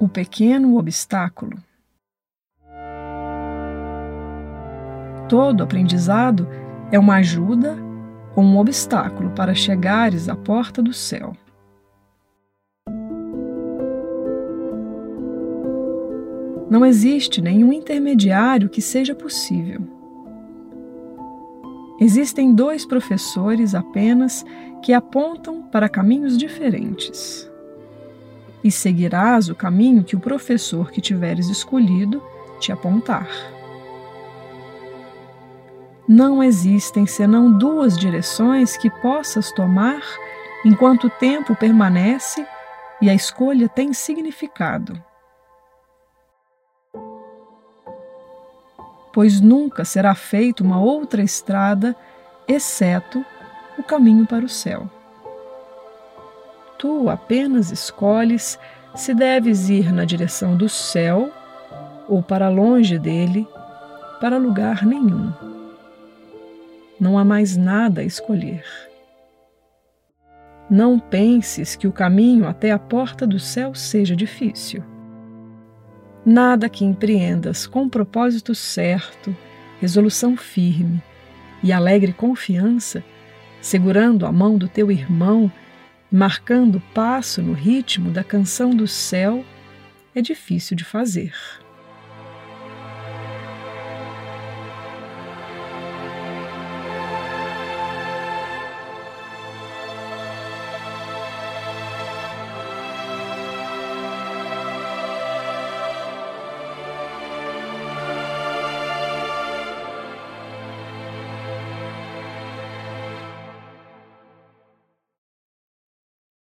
O pequeno obstáculo. Todo aprendizado é uma ajuda ou um obstáculo para chegares à porta do céu. Não existe nenhum intermediário que seja possível. Existem dois professores apenas que apontam para caminhos diferentes. E seguirás o caminho que o professor que tiveres escolhido te apontar. Não existem senão duas direções que possas tomar enquanto o tempo permanece e a escolha tem significado. pois nunca será feita uma outra estrada, exceto o caminho para o céu. Tu apenas escolhes se deves ir na direção do céu ou para longe dele, para lugar nenhum. Não há mais nada a escolher. Não penses que o caminho até a porta do céu seja difícil. Nada que empreendas com propósito certo, resolução firme e alegre confiança, segurando a mão do teu irmão, marcando passo no ritmo da canção do céu, é difícil de fazer.